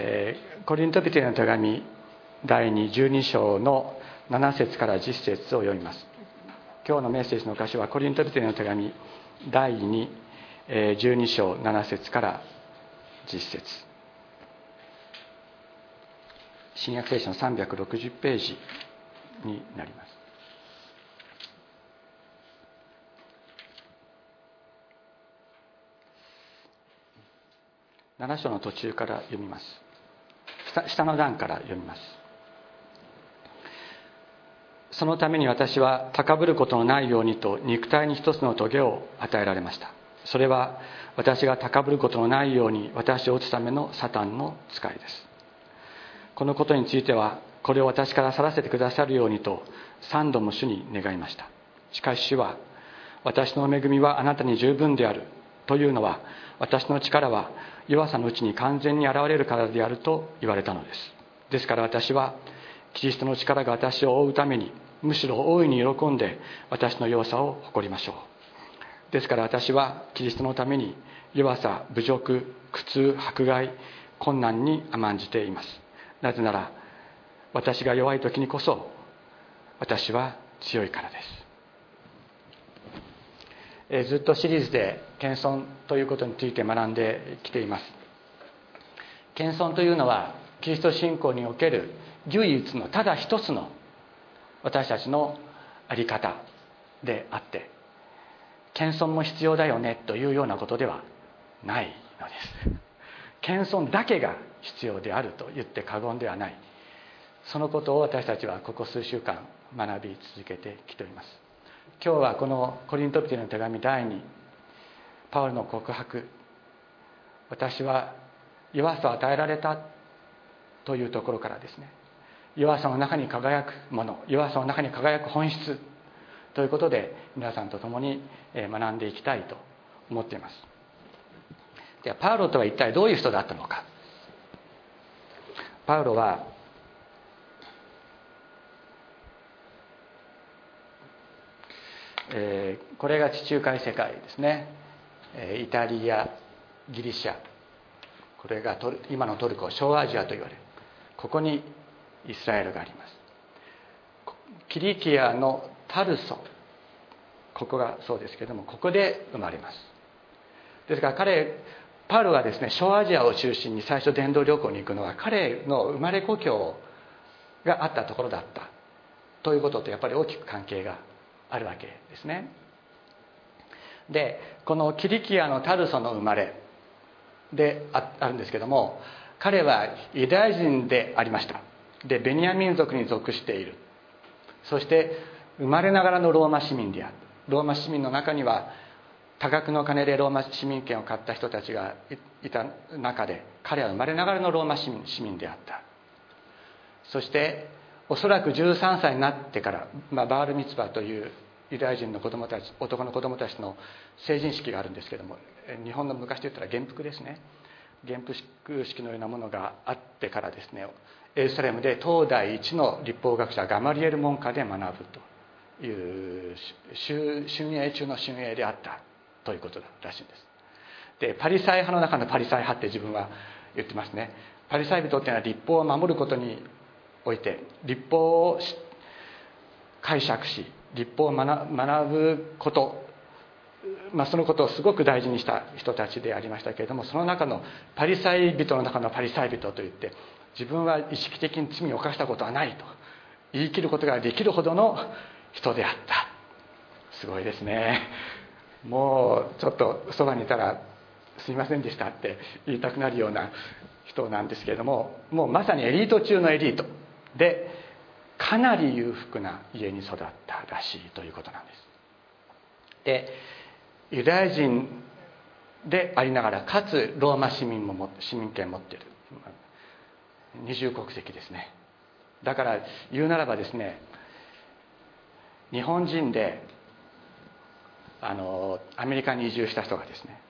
えー、コリントビテの手紙第212章の7節から10節を読みます。今日のメッセージの箇所はコリントビテの手紙第212章7節から10節。新約聖書の360ページになります。7章の途中から読みます。下の段から読みます。そのために私は高ぶることのないようにと肉体に一つの棘を与えられました。それは私が高ぶることのないように私を打つためのサタンの使いです。このことについてはこれを私から去らせてくださるようにと三度も主に願いました。しかし主は私の恵みはあなたに十分である。というのは私の力は弱さのうちに完全に現れるからであると言われたのです。ですから私はキリストの力が私を覆うためにむしろ大いに喜んで私の弱さを誇りましょう。ですから私はキリストのために弱さ侮辱苦痛迫害困難に甘んじています。なぜなら私が弱い時にこそ私は強いからです。ずっとシリーズで謙遜ということについて学んできています。謙遜というのはキリスト信仰における唯一のただ一つの私たちの在り方であって謙遜も必要だよねというようなことではないのです。謙遜だけが必要であると言って過言ではない。そのことを私たちはここ数週間学び続けてきております。今日はこのコリントピテの手紙第2パウルの告白。私は弱さを与えられたというところからですね。弱さの中に輝くもの弱さの中に輝く本質。ということで皆さんと共に学んでいきたいと思っています。ではパウロとは一体どういう人だったのか。パウロはえー、これが地中海世界ですね、え、イタリアギリシャこれがトル今のトルコ小アジアと言われる。ここにイスラエルがあります。キリキアのタルソ。ここがそうですけどもここで生まれます。ですから彼パウロがですね小アジアを中心に最初伝道旅行に行くのは彼の生まれ故郷があったところだった。ということとやっぱり大きく関係があるわけですね。でこのキリキアのタルソの生まれであるんですけども彼はユダヤ人でありました。でベニヤ民族に属している。そして生まれながらのローマ市民である。ローマ市民の中には多額の金でローマ市民権を買った人たちがいた中で彼は生まれながらのローマ市民であった。そしておそらく13歳になってから、まあ、バールミツバというユダヤ人の子供たち男の子供たちの成人式があるんですけども日本の昔で言ったら元服ですね。元服式のようなものがあってからですねエルサレムで東大一の立法学者ガマリエル門下で学ぶという春英中の春英であったということらしいんです。でパリサイ派の中のパリサイ派って自分は言ってますね。パリサイ人っていうのは立法を守ることにおいて立法を解釈し立法を学ぶこと、まあ、そのことをすごく大事にした人たちでありましたけれどもその中のパリサイ人の中のパリサイ人といって自分は意識的に罪を犯したことはないと言い切ることができるほどの人であった。すごいですね。もうちょっとそばにいたら「すいませんでした」って言いたくなるような人なんですけれどももうまさにエリート中のエリート。でかなり裕福な家に育ったらしいということなんです。でユダヤ人でありながらかつローマ市民も市民権持ってる。二重国籍ですね。だから言うならばですね日本人であのアメリカに移住した人がですね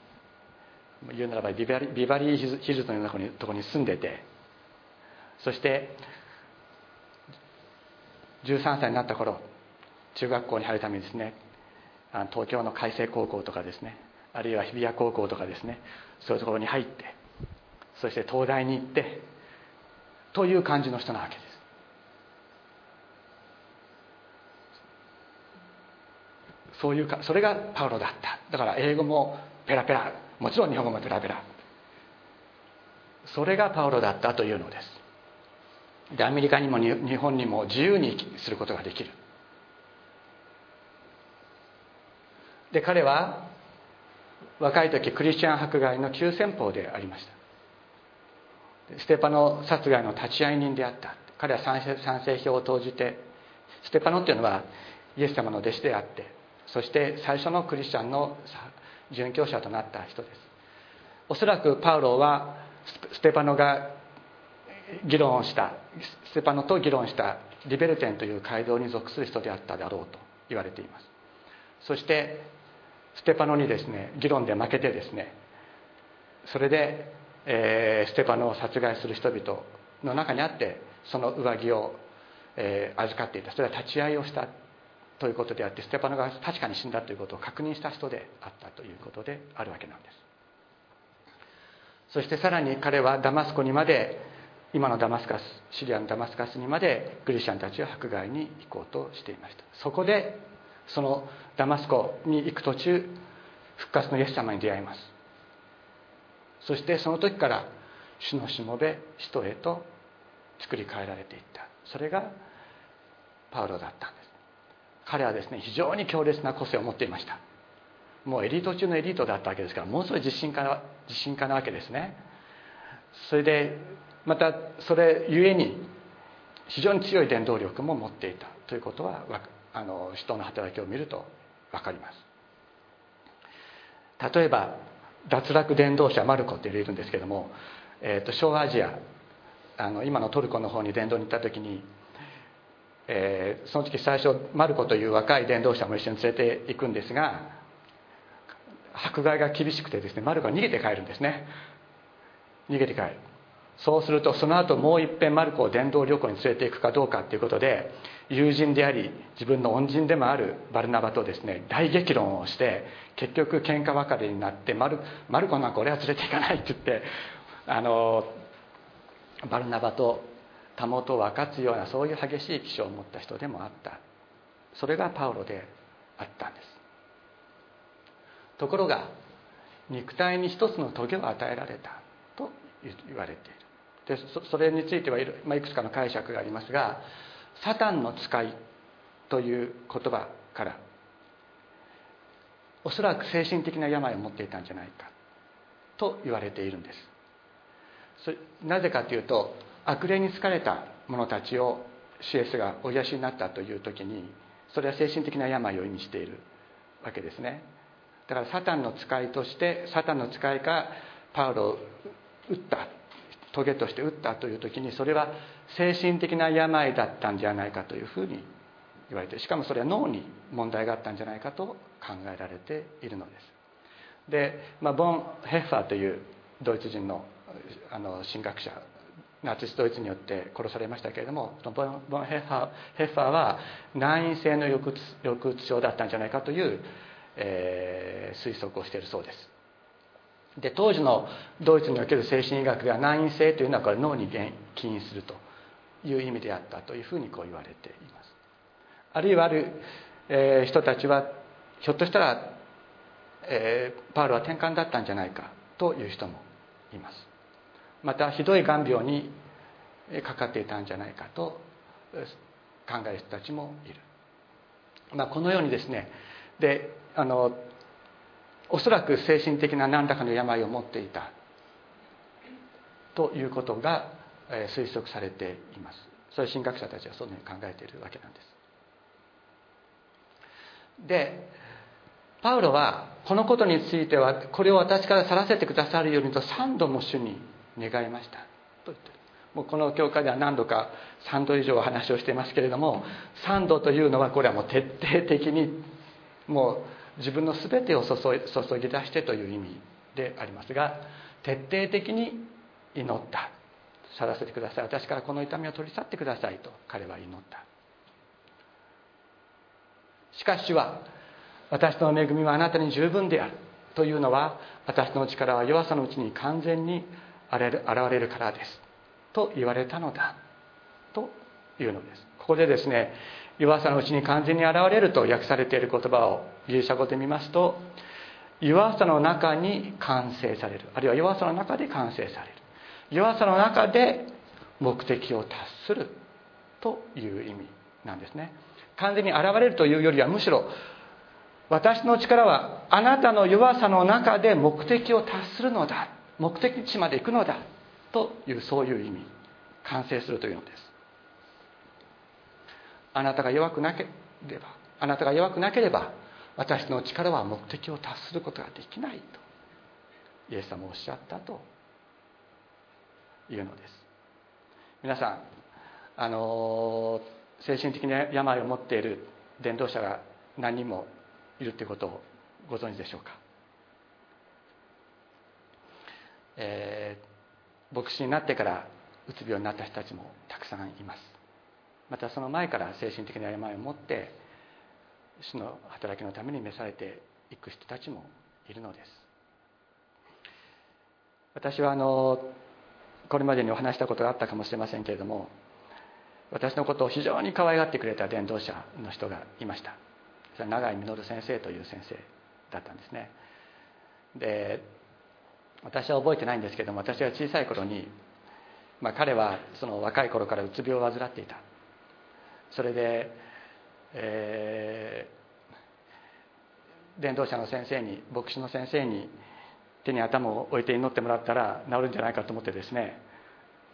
言うならばビバリビバリーヒルズのようなとこに住んでてそして13歳になった頃中学校に入るためにですね東京の開成高校とかですねあるいは日比谷高校とかですねそういうところに入ってそして東大に行ってという感じの人なわけです。そういうかそれがパウロだった。だから英語もペラペラもちろん日本語もペラペラ。それがパウロだったというのです。でアメリカにも日本にも自由にすることができる。で彼は若い時クリスチャン迫害の急先鋒でありました。ステパノ殺害の立会人であった。彼は賛成票を投じてステパノっていうのはイエス様の弟子であってそして最初のクリスチャンの殉教者となった人です。おそらくパウロはステパノが議論をしたステパノと議論したリベルテンという街道に属する人であっただろうと言われています。そしてステパノにですね議論で負けてですねそれで、えー、ステパノを殺害する人々の中にあってその上着を、えー、預かっていた。それは立ち会いをしたということであってステパノが確かに死んだということを確認した人であったということであるわけなんです。そしてさらに彼はダマスコにまで今のダマスカスシリアのダマスカスにまでクリスチャンたちを迫害に行こうとしていました。そこでそのダマスコに行く途中復活のイエス様に出会います。そしてその時から主のしもべ人へと作り変えられていった。それがパウロだったんです。彼はですね非常に強烈な個性を持っていました。もうエリート中のエリートだったわけですからものすごい自信家自信家なわけですね。それでまたそれゆえに非常に強い伝導力も持っていたということはあの人の働きを見ると分かります。例えば脱落伝道者マルコっているんですけども、えーと、小アジアあの今のトルコの方に伝道に行った時に、えー、その時最初マルコという若い伝道者も一緒に連れて行くんですが迫害が厳しくてですねマルコは逃げて帰るんですね。逃げて帰る。そうするとその後もう一遍マルコを伝道旅行に連れていくかどうかということで友人であり自分の恩人でもあるバルナバとですね大激論をして結局喧嘩別れになってマルマルコなんか俺は連れて行かないって言ってあのバルナバとたもとを分かつようなそういう激しい気象を持った人でもあった。それがパウロであったんです。ところが肉体に一つの棘を与えられたと言われている。でそれについてはいまあ、いくつかの解釈がありますが「サタンの使い」という言葉からおそらく精神的な病を持っていたんじゃないかと言われているんです。それなぜかというと悪霊に疲れた者たちをシエスがお癒しになったという時にそれは精神的な病を意味しているわけですね。だからサタンの使いとしてサタンの使いがパウロを撃った。棘として打ったという時にそれは精神的な病だったんじゃないかというふうに言われてしかもそれは脳に問題があったんじゃないかと考えられているのです。で、まあ、ボン・ヘッファーというドイツ人のあの神学者ナチスドイツによって殺されましたけれどもボンボンヘッファーヘッファーは難因性の抑うつ抑うつ症だったんじゃないかという、えー、推測をしているそうです。で当時のドイツにおける精神医学では難因性というのはこれ脳に起因するという意味であったというふうにこう言われています。あるいはある、えー、人たちはひょっとしたら、えー、パウロは転換だったんじゃないかという人もいます。またひどいがん病にかかっていたんじゃないかと考える人たちもいる、まあ、このようにですねであのおそらく精神的な何らかの病を持っていた。ということが推測されています。そういう神学者たちはそういうふうに考えているわけなんです。でパウロはこのことについてはこれを私から去らせてくださるようにと3度も主に願いました。と言ってるもうこの教会では何度か3度以上お話をしていますけれども3度というのはこれはもう徹底的にもう自分の全てを注ぎ出してという意味でありますが徹底的に祈った。去らせてください。私からこの痛みを取り去ってくださいと彼は祈った。しかしは私の恵みはあなたに十分である。というのは私の力は弱さのうちに完全に現れるからです。と言われたのだ。というのです。ここでですね弱さのうちに完全に現れると訳されている言葉をギリシャ語で見ますと弱さの中に完成される。あるいは弱さの中で完成される。弱さの中で目的を達するという意味なんですね。完全に現れるというよりはむしろ私の力はあなたの弱さの中で目的を達するのだ。目的地まで行くのだというそういう意味。完成するというのです。あなたが弱くなければあなたが弱くなければ私の力は目的を達することができないとイエス様おっしゃったというのです。皆さんあの精神的な病を持っている伝道者が何人もいるということをご存知でしょうか、えー、牧師になってからうつ病になった人たちもたくさんいます。またその前から精神的な病を持って主の働きのために召されていく人たちもいるのです。私はあのこれまでにお話したことがあったかもしれませんけれども私のことを非常に可愛がってくれた伝道者の人がいました。それは永井実先生という先生だったんですね。で私は覚えてないんですけども私が小さい頃に、まあ、彼はその若い頃からうつ病を患っていた。それでえー、伝道者の先生に牧師の先生に手に頭を置いて祈ってもらったら治るんじゃないかと思ってですね。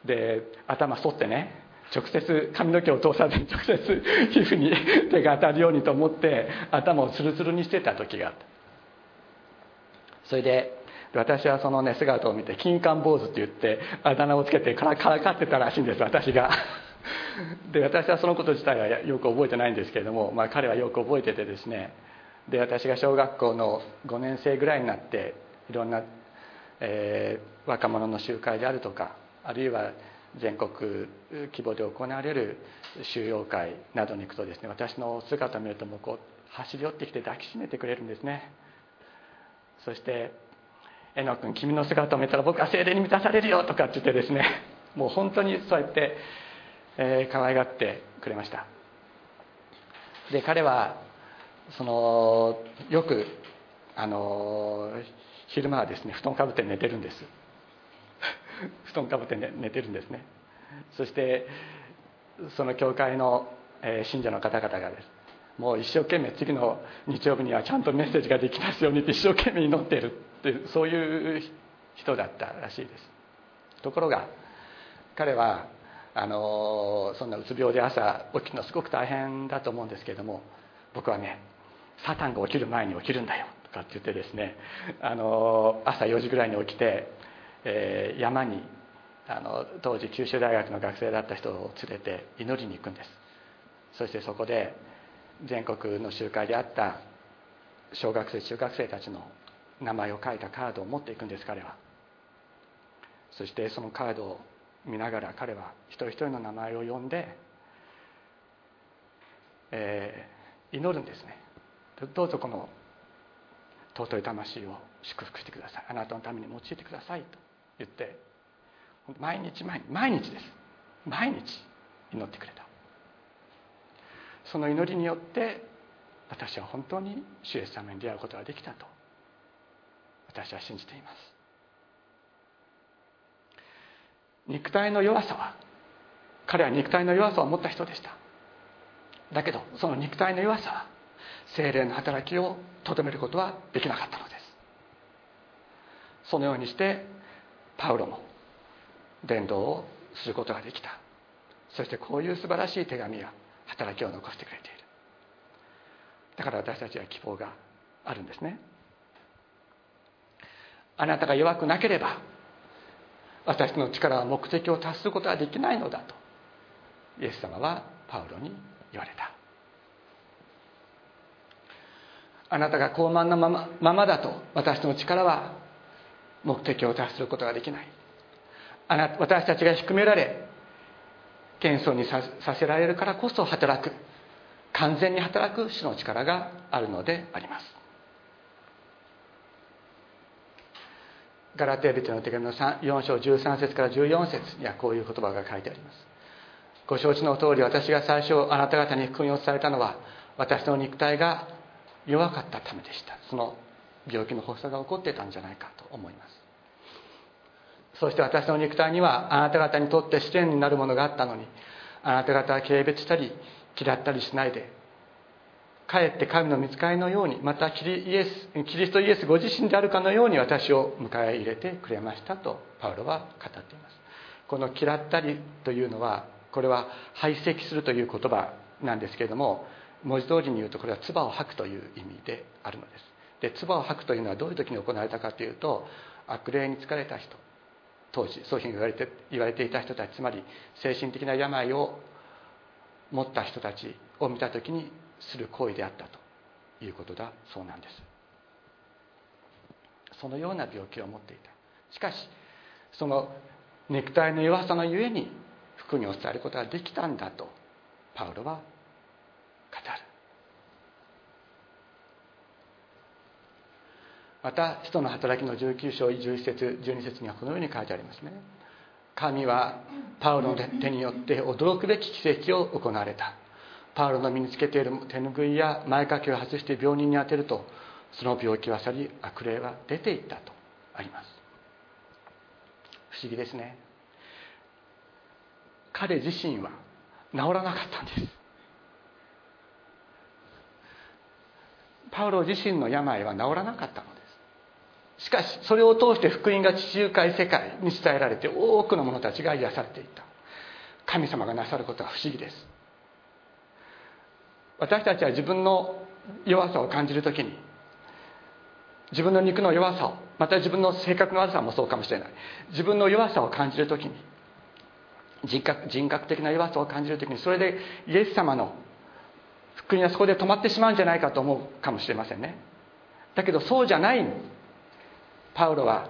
で頭反ってね直接髪の毛を通さずに直接皮膚に 手が当たるようにと思って頭をツルツルにしてた時があった。それで私はそのね姿を見て金冠坊主って言ってあだ名をつけてからからかってたらしいんです私が。で私はそのこと自体はよく覚えてないんですけれども、まあ、彼はよく覚えててですねで私が小学校の5年生ぐらいになっていろんな、えー、若者の集会であるとかあるいは全国規模で行われる収容会などに行くとですね私の姿を見るともうこう走り寄ってきて抱きしめてくれるんですね。そして「えの君君の姿を見たら僕は精霊に満たされるよ」とかって言ってですねもう本当にそうやってえ、可愛がってくれました。で彼はそのよくあの昼間はですね布団かぶって寝てるんです。布団かぶって寝寝てるんですね。そしてその教会の、えー、信者の方々がですもう一生懸命次の日曜日にはちゃんとメッセージができますようにって一生懸命祈ってるってそういう人だったらしいです。ところが彼はあのそんなうつ病で朝起きるのすごく大変だと思うんですけれども僕はねサタンが起きる前に起きるんだよとかって言ってですねあの朝4時ぐらいに起きて、えー、山にあの当時九州大学の学生だった人を連れて祈りに行くんです。そしてそこで全国の集会であった小学生中学生たちの名前を書いたカードを持っていくんです彼は。そしてそのカードを見ながら彼は一人一人の名前を呼んで、えー、祈るんですね。どうぞこの尊い魂を祝福してください。あなたのために用いてくださいと言って毎日毎日毎日です。毎日祈ってくれた。その祈りによって私は本当に主イエス様に出会うことができたと私は信じています。肉体の弱さは彼は肉体の弱さを持った人でした。だけどその肉体の弱さは精霊の働きをとどめることはできなかったのです。そのようにしてパウロも伝道をすることができた。そしてこういう素晴らしい手紙や働きを残してくれている。だから私たちは希望があるんですね。あなたが弱くなければ私の力は目的を達することはできないのだとイエス様はパウロに言われた。あなたが高慢なままままだと私の力は目的を達することができない。あな私たちが低められ謙遜にさせられるからこそ働く。完全に働く主の力があるのであります。ガラテー人の手紙の4章13節から14節にはこういう言葉が書いてあります。ご承知の通り私が最初あなた方に福音を伝えたのは私の肉体が弱かったためでした。その病気の発作が起こっていたんじゃないかと思います。そして私の肉体にはあなた方にとって試練になるものがあったのにあなた方は軽蔑したり嫌ったりしないでかえって神の見つかりのようにまたキリイエスキリストイエスご自身であるかのように私を迎え入れてくれましたとパウロは語っています。この「嫌ったり」というのはこれは排斥するという言葉なんですけれども文字通りに言うとこれは唾を吐くという意味であるのです。で唾を吐くというのはどういう時に行われたかというと悪霊に疲れた人当時そういうふうに言われて言われていた人たちつまり精神的な病を持った人たちを見た時にする行為であったということだ。そうなんです。そのような病気を持っていた。しかしその肉体の弱さのゆえに福音を伝えることができたんだとパウロは語る。また使徒の働きの19章11節12節にはこのように書いてありますね。神はパウロの手によって驚くべき奇跡を行われた。パウロの身につけている手ぬぐいや前掛けを外して病人に当てるとその病気は去り悪霊は出ていったとあります。不思議ですね。彼自身は治らなかったんです。パウロ自身の病は治らなかったのです。しかしそれを通して福音が地中海世界に伝えられて多くの者たちが癒されていた。神様がなさることは不思議です。私たちは自分の弱さを感じる時に自分の肉の弱さをまた自分の性格の悪さもそうかもしれない。自分の弱さを感じる時に人格人格的な弱さを感じる時にそれでイエス様の福音はそこで止まってしまうんじゃないかと思うかもしれませんね。だけどそうじゃないパウロは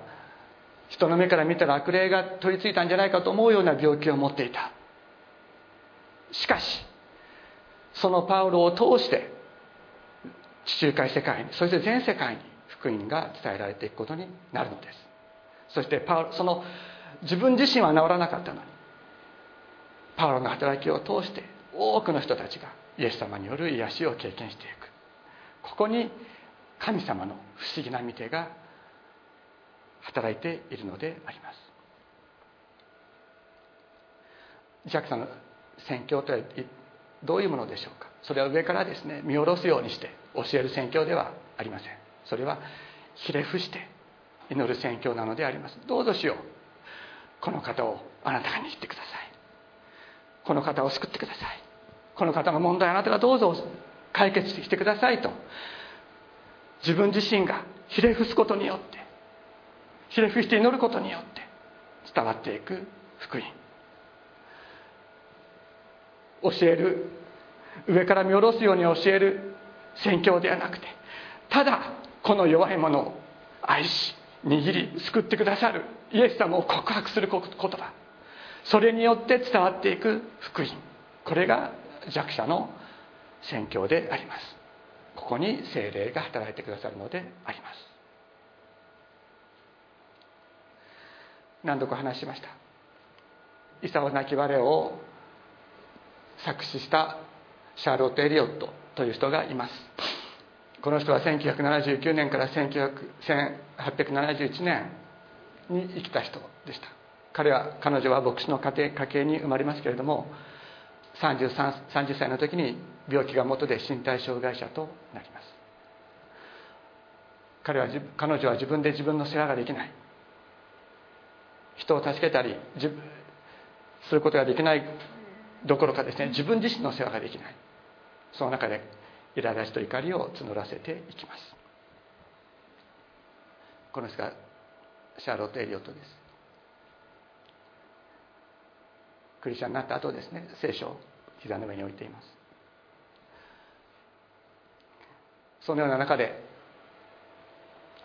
人の目から見たら悪霊が取り付いたんじゃないかと思うような病気を持っていた。しかしそのパウロを通して地中海世界にそして全世界に福音が伝えられていくことになるのです。そしてパウロその自分自身は治らなかったのにパウロの働きを通して多くの人たちがイエス様による癒しを経験していく。ここに神様の不思議な見てが働いているのであります。ジャックさんの宣教とはどういうものでしょうか？それは上からですね見下ろすようにして教える宣教ではありません。それはひれ伏して祈る宣教なのであります。どうぞしよう。この方をあなたが握ってください。この方を救ってください。この方の問題あなたがどうぞ解決してくださいと。自分自身がひれ伏すことによってひれ伏して祈ることによって伝わっていく福音。教える。上から見下ろすように教える。宣教ではなくて。ただこの弱い者を愛し握り救ってくださる。イエス様を告白する言葉それによって伝わっていく。福音。これが弱者の宣教であります。ここに精霊が働いてくださるのであります。何度か話しました。イサオ泣きれを作詞したシャーロット・エリオットという人がいます。この人は1979年から1871年に生きた人でした。彼は彼女は牧師の家庭家系に生まれますけれども33 30歳の時に病気が元で身体障害者となります。彼は彼女は自分で自分の世話ができない。人を助けたりすることができないどころかですね自分自身の世話ができない。その中で苛立ちと怒りを募らせていきます。この人がシャーロット・エリオットです。クリスチャンになった後ですね聖書を膝の上に置いています。そのような中で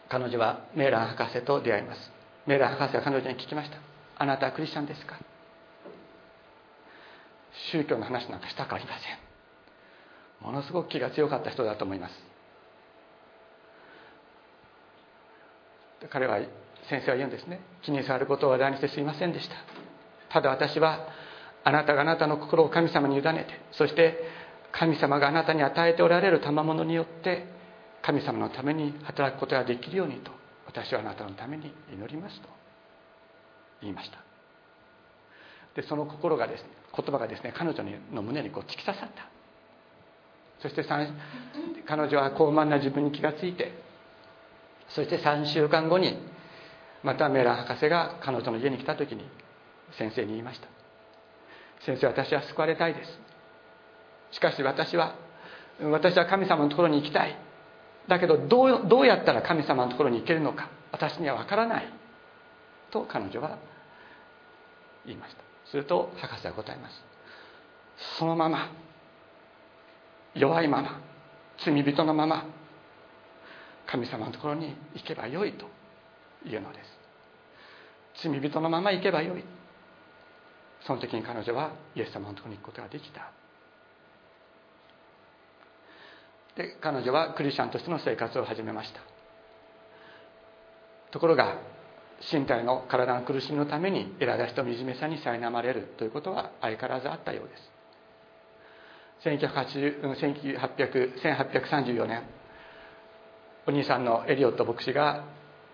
彼女はメーラン博士と出会います。メーラン博士は彼女に聞きましたあなたはクリスチャンですか？宗教の話なんかしたくありません。ものすごく気が強かった人だと思います。彼は先生は言うんですね。気に障ることを話題にしてすいませんでした。ただ私はあなたがあなたの心を神様に委ねてそして神様があなたに与えておられる賜物によって神様のために働くことができるようにと私はあなたのために祈りますと言いました。でその心がですね言葉がですね彼女の胸にこう突き刺さった。そして彼女は高慢な自分に気がついてそして3週間後にまたメーラン博士が彼女の家に来た時に先生に言いました。先生私は救われたいです。しかし私は私は神様のところに行きたい。だけどどうどうやったら神様のところに行けるのか私には分からない。と彼女は言いました。すると博士は答えます。そのまま弱いまま罪人のまま神様のところに行けばよいというのです。罪人のまま行けばよい。その時に彼女はイエス様のところに行くことができた。で彼女はクリスチャンとしての生活を始めました。ところが身体の体の苦しみのために苛立ちと惨めさに苛まれるということは相変わらずあったようです。1834年お兄さんのエリオット牧師が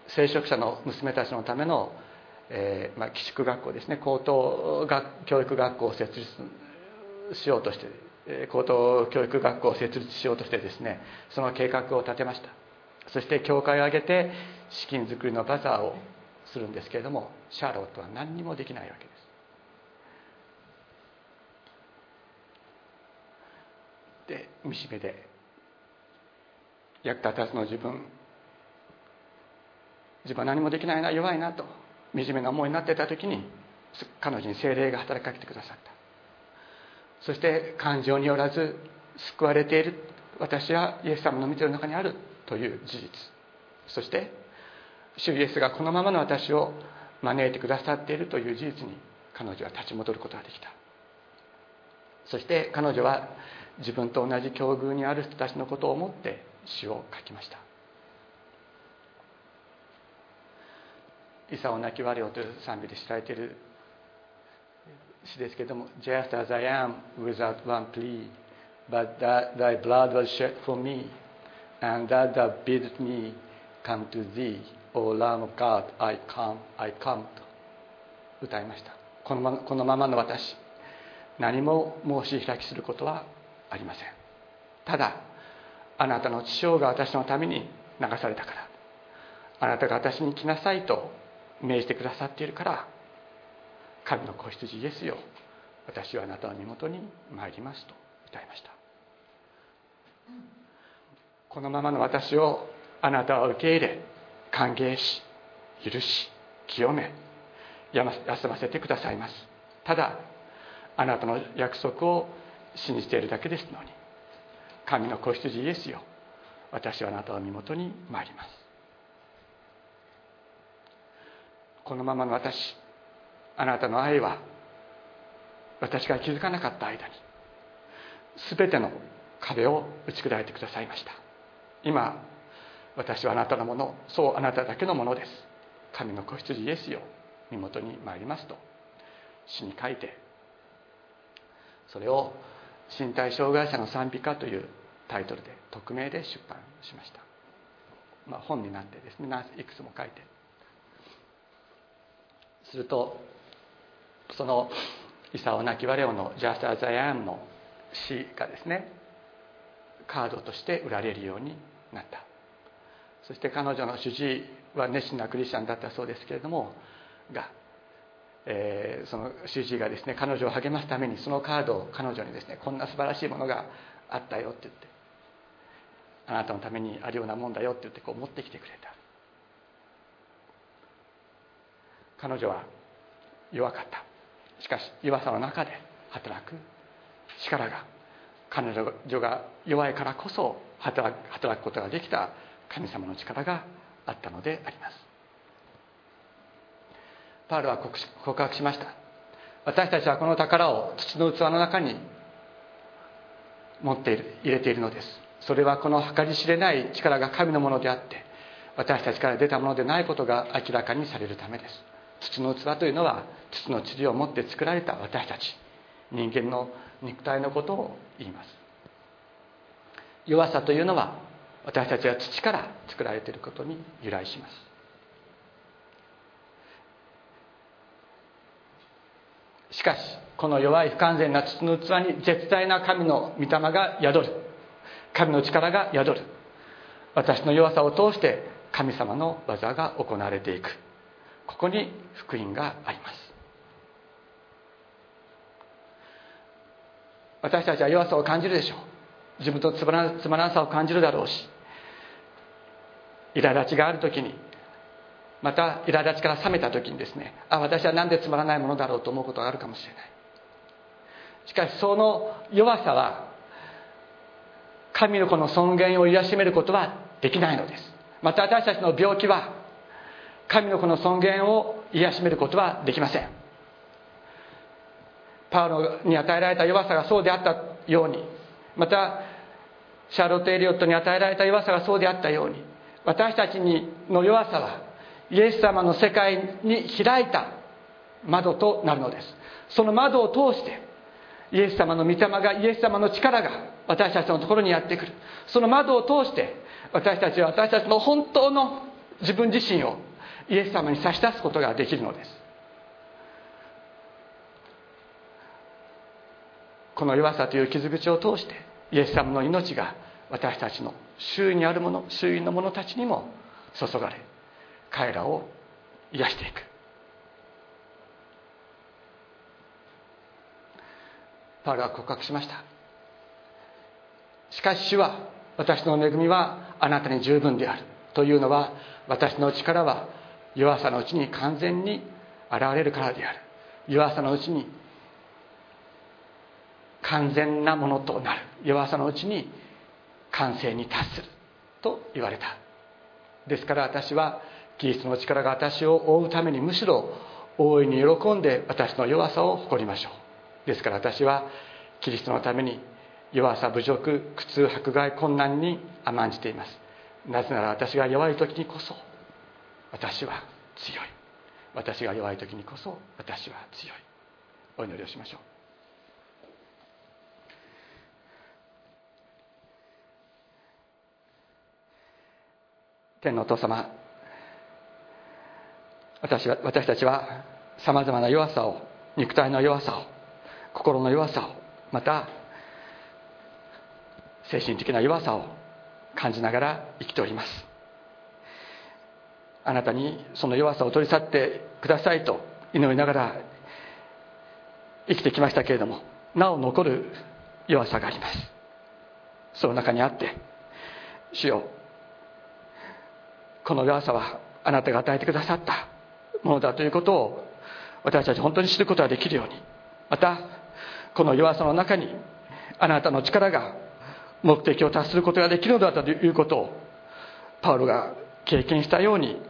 聖職者の娘たちのための、えーまあ、寄宿学校ですね高等学教育学校を設立しようとして高等教育学校を設立しようとしてですねその計画を立てました。そして教会を挙げて資金作りのバザーをするんですけれどもシャーロットは何にもできないわけです。で見しめで役立たずの自分自分は何もできないな弱いなと惨めな思いになっていた時に彼女に精霊が働きかけてくださった。そして感情によらず救われている私はイエス様の見てる中にあるという事実。そして主イエスがこのままの私を招いてくださっているという事実に彼女は立ち戻ることができた。そして彼女は自分と同じ境遇にある人たちのことを思って詩を書きました「イサを泣き割れよ」という賛美で知られている詩ですけれども「Just as I am without one plea but that thy blood was shed for me and that thou bidst me come to thee O Lamb of God I come I come」と歌いました。このまこのままの私。何も申し開きすることはありません。ただあなたの父親が私のために流されたから。あなたが私に来なさいと命じてくださっているから。神の子羊イエスよ。私はあなたの身元に参りますと歌いました。このままの私をあなたは受け入れ歓迎し許し清め休ませてくださいます。ただあなたの約束を信じているだけですのに神の子羊イエスよ。私はあなたの身元に参ります。このままの私あなたの愛は私が気づかなかった間に全ての壁を打ち砕いてくださいました。今私はあなたのものそうあなただけのものです。神の子羊イエスよ身元に参りますと。詩に書いてそれを身体障害者の賛美歌というタイトルで匿名で出版しました、まあ、本になってですねいくつも書いて。するとその「イサオナキワレオ」の「Just as I am」の詩がですねカードとして売られるようになった。そして彼女の主治医は熱心なクリスチャンだったそうですけれどもがえー、その主治医がですね彼女を励ますためにそのカードを彼女にですねこんな素晴らしいものがあったよって言ってあなたのためにあるようなもんだよって言ってこう持ってきてくれた。彼女は弱かった。しかし弱さの中で働く。力が彼女が弱いからこそ働くことができた。神様の力があったのであります。パウロは告白しました。私たちはこの宝を土の器の中に持っている入れているのです。それはこの計り知れない力が神のものであって私たちから出たものでないことが明らかにされるためです。土の器というのは土の塵を持って作られた私たち人間の肉体のことを言います。弱さというのは私たちは土から作られていることに由来します。しかしこの弱い不完全な土の器に絶大な神の御霊が宿る。神の力が宿る。私の弱さを通して神様の技が行われていく。ここに福音があります。私たちは弱さを感じるでしょう。自分とつまらつまらなさを感じるだろうし。苛立ちがある時にまた苛立ちから冷めた時にですねあ私は何でつまらないものだろうと思うことがあるかもしれない。しかしその弱さは神の子の尊厳を癒しめることはできないのです。また私たちの病気は神の子の尊厳を癒しめることはできません。パウロに与えられた弱さがそうであったようにまたシャーロット・エリオットに与えられた弱さがそうであったように私たちにの弱さはイエス様の世界に開いた窓となるのです。その窓を通してイエス様の御霊がイエス様の力が私たちのところにやってくる。その窓を通して私たちは私たちの本当の自分自身をイエス様に差し出すことができるのです。この弱さという傷口を通してイエス様の命が私たちの周囲にあるもの周囲の者たちにも注がれ彼らを癒していく。パウロは告白しました。しかし主は私の恵みはあなたに十分である。というのは私の力は弱さのうちに完全に現れるからである。弱さのうちに完全なものとなる。弱さのうちに完成に達すると言われた。ですから私はキリストの力が私を覆うためにむしろ大いに喜んで私の弱さを誇りましょう。ですから私はキリストのために弱さ侮辱苦痛迫害困難に甘んじています。なぜなら私が弱い時にこそ私は強い。私が弱い時にこそ私は強い。お祈りをしましょう。天のお父様私は私たちはさまざまな弱さを肉体の弱さを心の弱さをまた精神的な弱さを感じながら生きております。あなたにその弱さを取り去ってくださいと祈りながら生きてきましたけれどもなお残る弱さがあります。その中にあって主よこの弱さはあなたが与えてくださったものだということを私たち本当に知ることができるようにまたこの弱さの中にあなたの力が目的を達することができるのだということをパウロが経験したように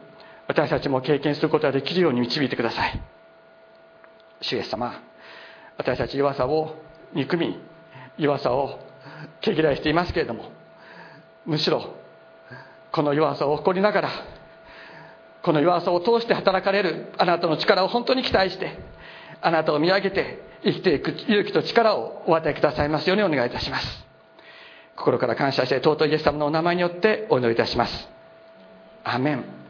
私たちも経験することができるように導いてください。主イエス様私たち弱さを憎み弱さを毛嫌いしていますけれどもむしろこの弱さを誇りながらこの弱さを通して働かれるあなたの力を本当に期待してあなたを見上げて生きていく勇気と力をお与えくださいますようにお願いいたします。心から感謝して尊いイエス様のお名前によってお祈りいたします。アメン。